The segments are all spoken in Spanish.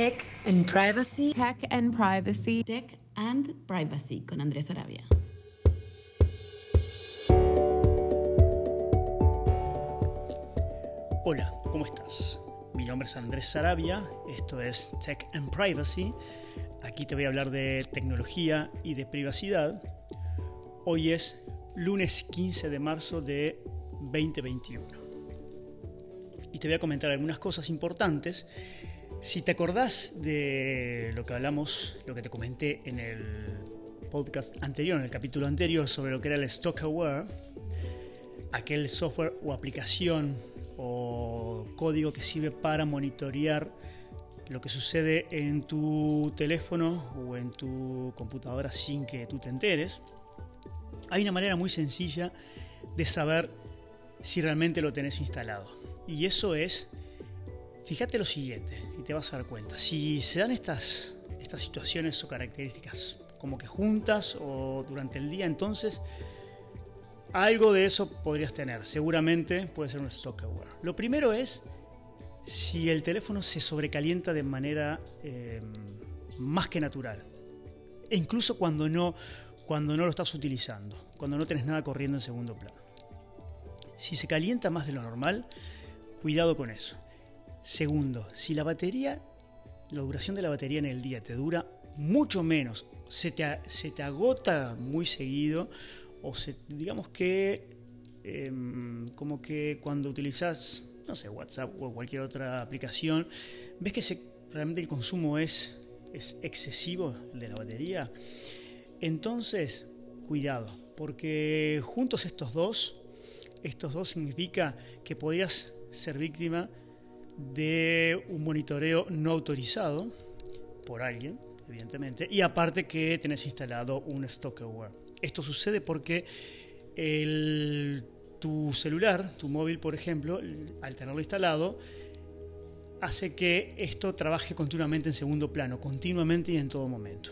Tech and Privacy. Tech and Privacy. Tech and Privacy con Andrés Arabia. Hola, ¿cómo estás? Mi nombre es Andrés Sarabia, esto es Tech and Privacy. Aquí te voy a hablar de tecnología y de privacidad. Hoy es lunes 15 de marzo de 2021. Y te voy a comentar algunas cosas importantes. Si te acordás de lo que hablamos, lo que te comenté en el podcast anterior, en el capítulo anterior, sobre lo que era el Stock Aware, aquel software o aplicación o código que sirve para monitorear lo que sucede en tu teléfono o en tu computadora sin que tú te enteres. Hay una manera muy sencilla de saber si realmente lo tenés instalado. Y eso es, fíjate lo siguiente, te vas a dar cuenta. Si se dan estas, estas situaciones o características como que juntas o durante el día, entonces algo de eso podrías tener. Seguramente puede ser un stock aware. Lo primero es si el teléfono se sobrecalienta de manera eh, más que natural. E incluso cuando no, cuando no lo estás utilizando, cuando no tenés nada corriendo en segundo plano. Si se calienta más de lo normal, cuidado con eso. Segundo, si la batería, la duración de la batería en el día te dura mucho menos, se te, se te agota muy seguido o digamos que em, como que cuando utilizas, no sé, WhatsApp o cualquier otra aplicación, ves que realmente el consumo es, es excesivo de la batería. Entonces, cuidado, porque juntos estos dos, estos dos significa que podrías ser víctima de un monitoreo no autorizado por alguien, evidentemente, y aparte que tenés instalado un stock aware. Esto sucede porque tu celular, tu móvil, por ejemplo, al tenerlo instalado, hace que esto trabaje continuamente en segundo plano, continuamente y en todo momento.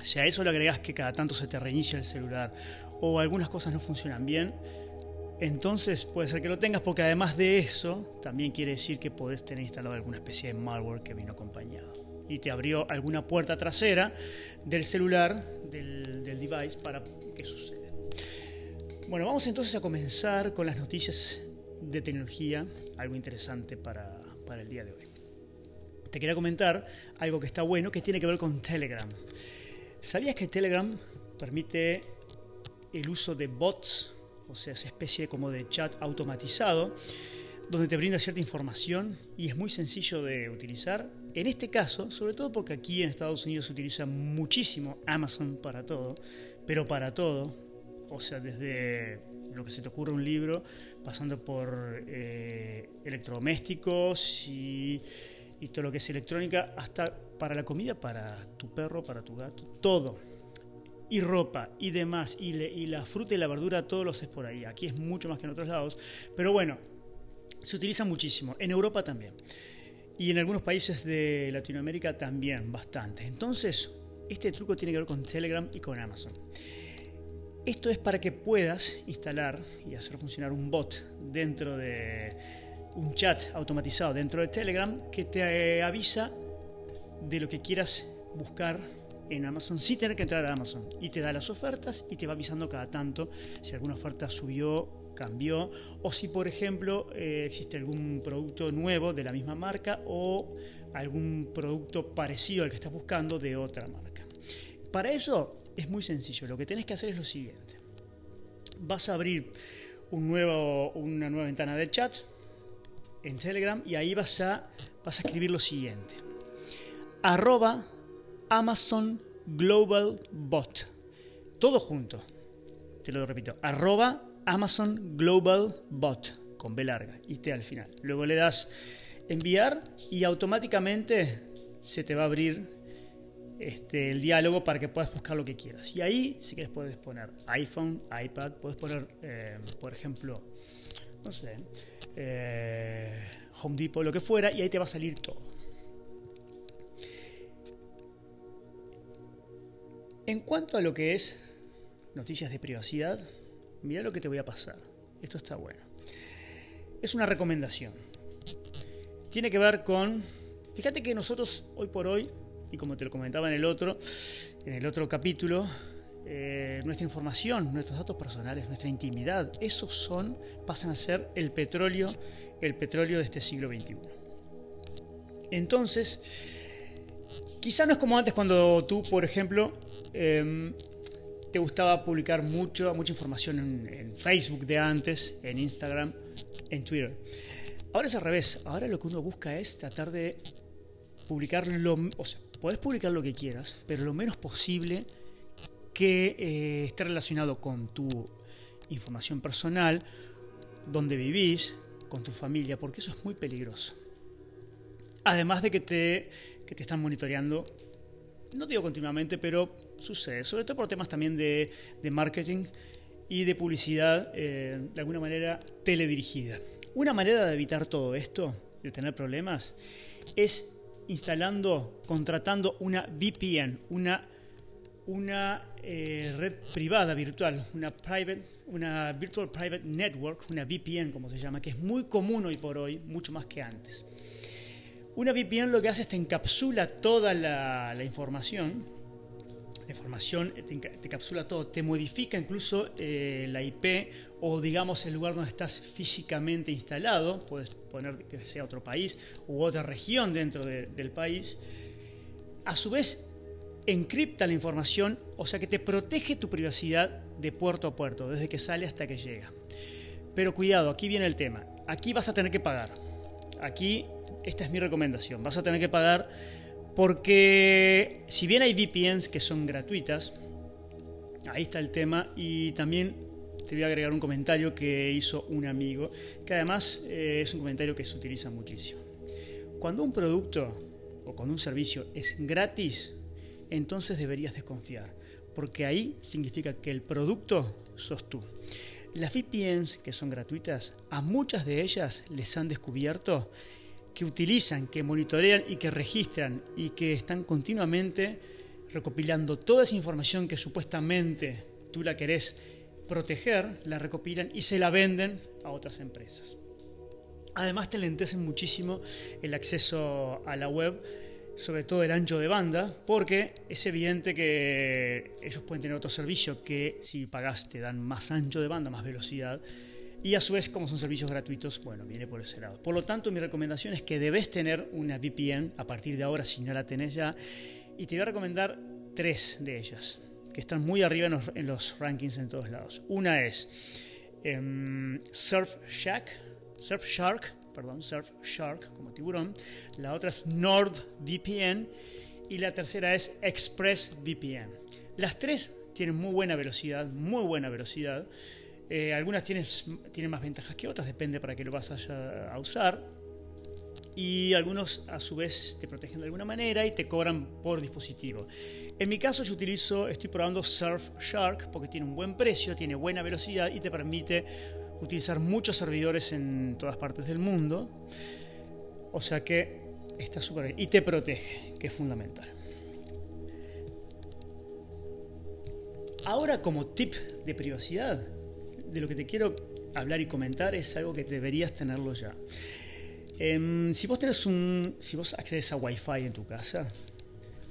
Si a eso le agregas que cada tanto se te reinicia el celular o algunas cosas no funcionan bien, entonces puede ser que lo tengas porque además de eso, también quiere decir que podés tener instalado alguna especie de malware que vino acompañado y te abrió alguna puerta trasera del celular, del, device, para que suceda. Bueno, vamos entonces a comenzar con las noticias de tecnología, algo interesante para, para el día de hoy. Te quería comentar algo que está bueno, que tiene que ver con Telegram. ¿Sabías que Telegram permite el uso de bots, o sea, esa especie como de chat automatizado, donde te brinda cierta información y es muy sencillo de utilizar en este caso, sobre todo porque aquí en Estados Unidos se utiliza muchísimo Amazon para todo, pero para todo, o sea, desde lo que se te ocurre un libro, pasando por eh, electrodomésticos y, todo lo que es electrónica, hasta para la comida, para tu perro, para tu gato, todo. Y ropa y demás, y, y la fruta y la verdura, todos los es por ahí. Aquí es mucho más que en otros lados, pero bueno, se utiliza muchísimo. En Europa también. Y en algunos países de Latinoamérica también, bastante. Entonces, este truco tiene que ver con Telegram y con Amazon. Esto es para que puedas instalar y hacer funcionar un bot dentro de un chat automatizado dentro de Telegram que te avisa de lo que quieras buscar en Amazon sin tener que entrar a Amazon y te da las ofertas y te va avisando cada tanto si alguna oferta subió cambió, o si por ejemplo eh, existe algún producto nuevo de la misma marca o algún producto parecido al que estás buscando de otra marca. Para eso es muy sencillo, lo que tenés que hacer es lo siguiente. Vas a abrir un nuevo, una nueva ventana de chat en Telegram y ahí vas a, vas a escribir lo siguiente. Arroba Amazon Global Bot. Todo junto. Te lo repito. Arroba Amazon Global Bot con B larga y T al final. Luego le das enviar y automáticamente se te va a abrir este, el diálogo para que puedas buscar lo que quieras. Y ahí, si quieres, puedes poner iPhone, iPad, puedes poner, eh, por ejemplo, no sé, eh, Home Depot, lo que fuera, y ahí te va a salir todo. En cuanto a lo que es noticias de privacidad, mira lo que te voy a pasar. Esto está bueno. Es una recomendación. Tiene que ver con Fíjate que nosotros hoy por hoy, y como te lo comentaba en el otro, en el otro capítulo, eh, nuestra información, nuestros datos personales, nuestra intimidad, esos son, pasan a ser el petróleo, el petróleo de este siglo XXI. Entonces, quizá no es como antes cuando tú, por ejemplo, em, te gustaba publicar mucho, mucha información en, Facebook de antes, en Instagram, en Twitter. Ahora es al revés. Ahora lo que uno busca es tratar de publicar lo... O sea, puedes publicar lo que quieras, pero lo menos posible que eh, esté relacionado con tu información personal, donde vivís, con tu familia, porque eso es muy peligroso. Además de que te, que te están monitoreando, no digo continuamente, pero sucede, sobre todo por temas también de, marketing y de publicidad, eh, de alguna manera teledirigida. Una manera de evitar todo esto, de tener problemas, es instalando, contratando una VPN, una, una eh, red privada virtual, una, private, una Virtual Private Network, una VPN como se llama, que es muy común hoy por hoy, mucho más que antes. Una VPN lo que hace es te encapsula toda la, información, la información te, te, encapsula todo, te modifica incluso eh, la IP o digamos el lugar donde estás físicamente instalado, puedes poner que sea otro país u otra región dentro de, del país. A su vez, encripta la información, o sea que te protege tu privacidad de puerto a puerto, desde que sale hasta que llega. Pero cuidado, aquí viene el tema. Aquí vas a tener que pagar. Aquí, esta es mi recomendación. Vas a tener que pagar porque si bien hay VPNs que son gratuitas, ahí está el tema y también te voy a agregar un comentario que hizo un amigo, que además eh, es un comentario que se utiliza muchísimo. Cuando un producto o cuando un servicio es gratis, entonces deberías desconfiar, porque ahí significa que el producto sos tú. Las VPNs que son gratuitas, a muchas de ellas les han descubierto que utilizan, que monitorean y que registran y que están continuamente recopilando toda esa información que supuestamente tú la querés proteger, la recopilan y se la venden a otras empresas. Además te lentecen muchísimo el acceso a la web, sobre todo el ancho de banda, porque es evidente que ellos pueden tener otro servicio que si pagaste dan más ancho de banda, más velocidad y a su vez, como son servicios gratuitos, bueno, viene por ese lado. Por lo tanto, mi recomendación es que debes tener una VPN a partir de ahora, si no la tenés ya. Y te voy a recomendar tres de ellas, que están muy arriba en los, rankings en todos lados. Una es um, Surfshark, Surfshark, perdón, Surfshark, como tiburón. La otra es NordVPN. Y la tercera es ExpressVPN. Las tres tienen muy buena velocidad, muy buena velocidad. Eh, algunas tienen, más ventajas que otras, depende para qué lo vas a, a usar. Y algunos a su vez te protegen de alguna manera y te cobran por dispositivo. En mi caso yo utilizo, estoy probando Surfshark porque tiene un buen precio, tiene buena velocidad y te permite utilizar muchos servidores en todas partes del mundo. O sea que está súper bien. Y te protege, que es fundamental. Ahora como tip de privacidad, de lo que te quiero hablar y comentar es algo que deberías tenerlo ya. Em, si vos tenés un, si vos accedes a Wi-Fi en tu casa,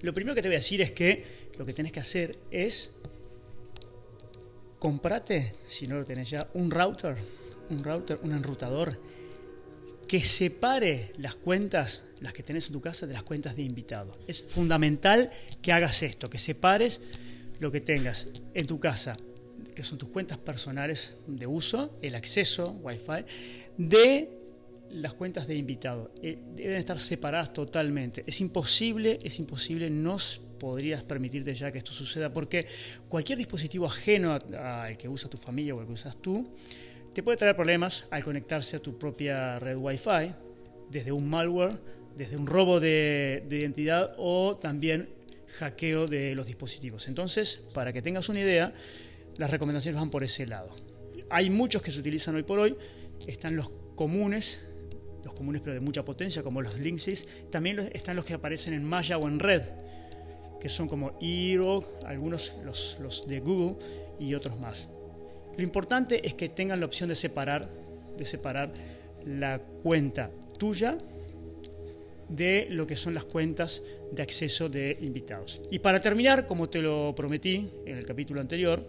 lo primero que te voy a decir es que lo que tenés que hacer es comprate, si no lo tenés ya, un router, un router, un enrutador que separe las cuentas, las que tenés en tu casa, de las cuentas de invitados. Es fundamental que hagas esto, que separes lo que tengas en tu casa que son tus cuentas personales de uso, el acceso Wi-Fi, de las cuentas de invitado. Eh, deben estar separadas totalmente. Es imposible, es imposible, no podrías permitirte ya que esto suceda porque cualquier dispositivo ajeno al que usa tu familia o al que usas tú, te puede traer problemas al conectarse a tu propia red Wi-Fi, desde un malware, desde un robo de, de identidad o también hackeo de los dispositivos. Entonces, para que tengas una idea, las recomendaciones van por ese lado. Hay muchos que se utilizan hoy por hoy, están los comunes, los comunes pero de mucha potencia, como los Linksys, también están los que aparecen en Maya o en Red, que son como Eero, algunos los de Google y otros más. Lo importante es que tengan la opción de separar, de separar la cuenta tuya de lo que son las cuentas de acceso de invitados. Y para terminar, como te lo prometí en el capítulo anterior,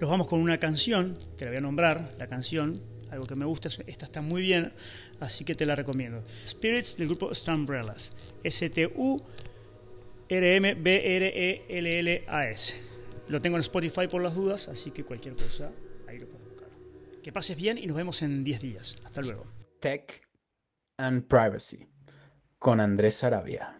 nos vamos con una canción, te la voy a nombrar, la canción, algo que me gusta, esta está muy bien, así que te la recomiendo. Spirits del grupo Stumbrellas, S-T-U-R-M-B-R-E-L-L-A-S. Lo tengo en Spotify por las dudas, así que cualquier cosa ahí lo puedes buscar. Que pases bien y nos vemos en 10 días. Hasta luego. Tech and Privacy con Andrés Sarabia.